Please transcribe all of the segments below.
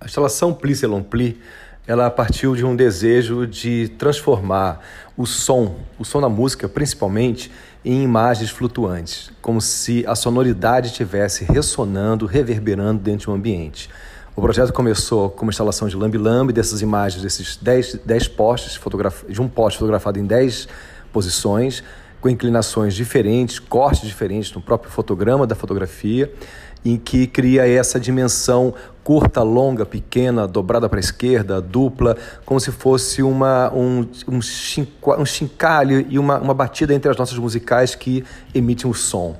A instalação Pli Selon Pli, ela partiu de um desejo de transformar o som, o som da música principalmente, em imagens flutuantes, como se a sonoridade estivesse ressonando, reverberando dentro de um ambiente. O projeto começou com uma instalação de lambi-lambi, dessas imagens, desses 10, 10 postes, de um poste fotografado em 10 posições, com inclinações diferentes, cortes diferentes no próprio fotograma da fotografia, em que cria essa dimensão curta, longa, pequena, dobrada para a esquerda, dupla, como se fosse uma, um, um, um chincalho e uma, uma batida entre as nossas musicais que emitem o som.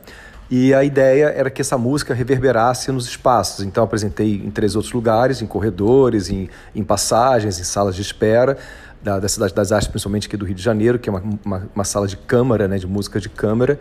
E a ideia era que essa música reverberasse nos espaços. Então, apresentei em três outros lugares, em corredores, em, em passagens, em salas de espera, da, da Cidade das Artes, principalmente aqui do Rio de Janeiro, que é uma, uma, uma sala de câmara, né, de música de câmara.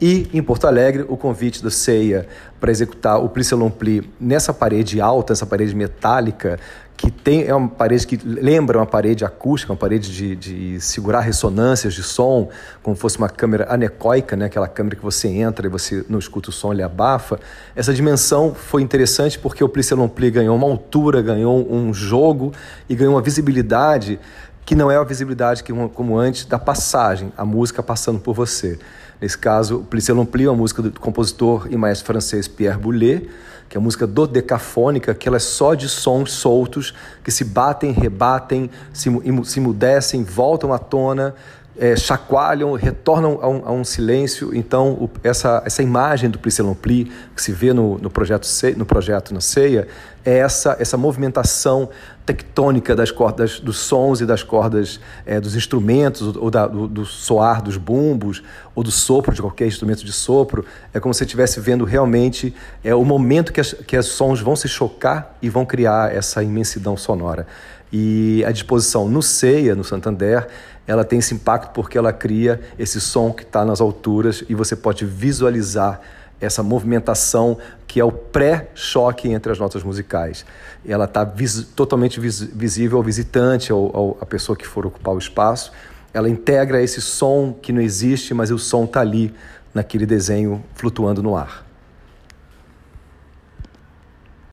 E em Porto Alegre, o convite do CEIA para executar o Plisselon Pli nessa parede alta, essa parede metálica, que tem, é uma parede que lembra uma parede acústica, uma parede de, de segurar ressonâncias de som, como fosse uma câmera anecoica, né? aquela câmera que você entra e você não escuta o som, ele abafa. Essa dimensão foi interessante porque o Plisselon Pli ganhou uma altura, ganhou um jogo e ganhou uma visibilidade que não é a visibilidade que, como antes da passagem, a música passando por você. Nesse caso, o Plisselon Lompli é uma música do compositor e maestro francês Pierre Boulez, que é a música dodecafônica, que ela é só de sons soltos que se batem, rebatem, se, se emudecem, voltam à tona, é, chacoalham, retornam a um, a um silêncio. Então, o, essa, essa imagem do Plisselompli, que se vê no, no, projeto, no projeto na ceia, é essa, essa movimentação tectônica das cordas, dos sons e das cordas é, dos instrumentos, ou da, do, do, soar dos bumbos, ou do sopro de qualquer instrumento de sopro. É como se você estivesse vendo realmente é, o momento que, as, que os sons vão se chocar e vão criar essa imensidão sonora. E a disposição no Ceia, no Santander, ela tem esse impacto porque ela cria esse som que está nas alturas e você pode visualizar essa movimentação que é o pré-choque entre as notas musicais. Ela está vis totalmente vis visível ao visitante, ao, ao, à pessoa que for ocupar o espaço. Ela integra esse som que não existe, mas o som está ali naquele desenho flutuando no ar.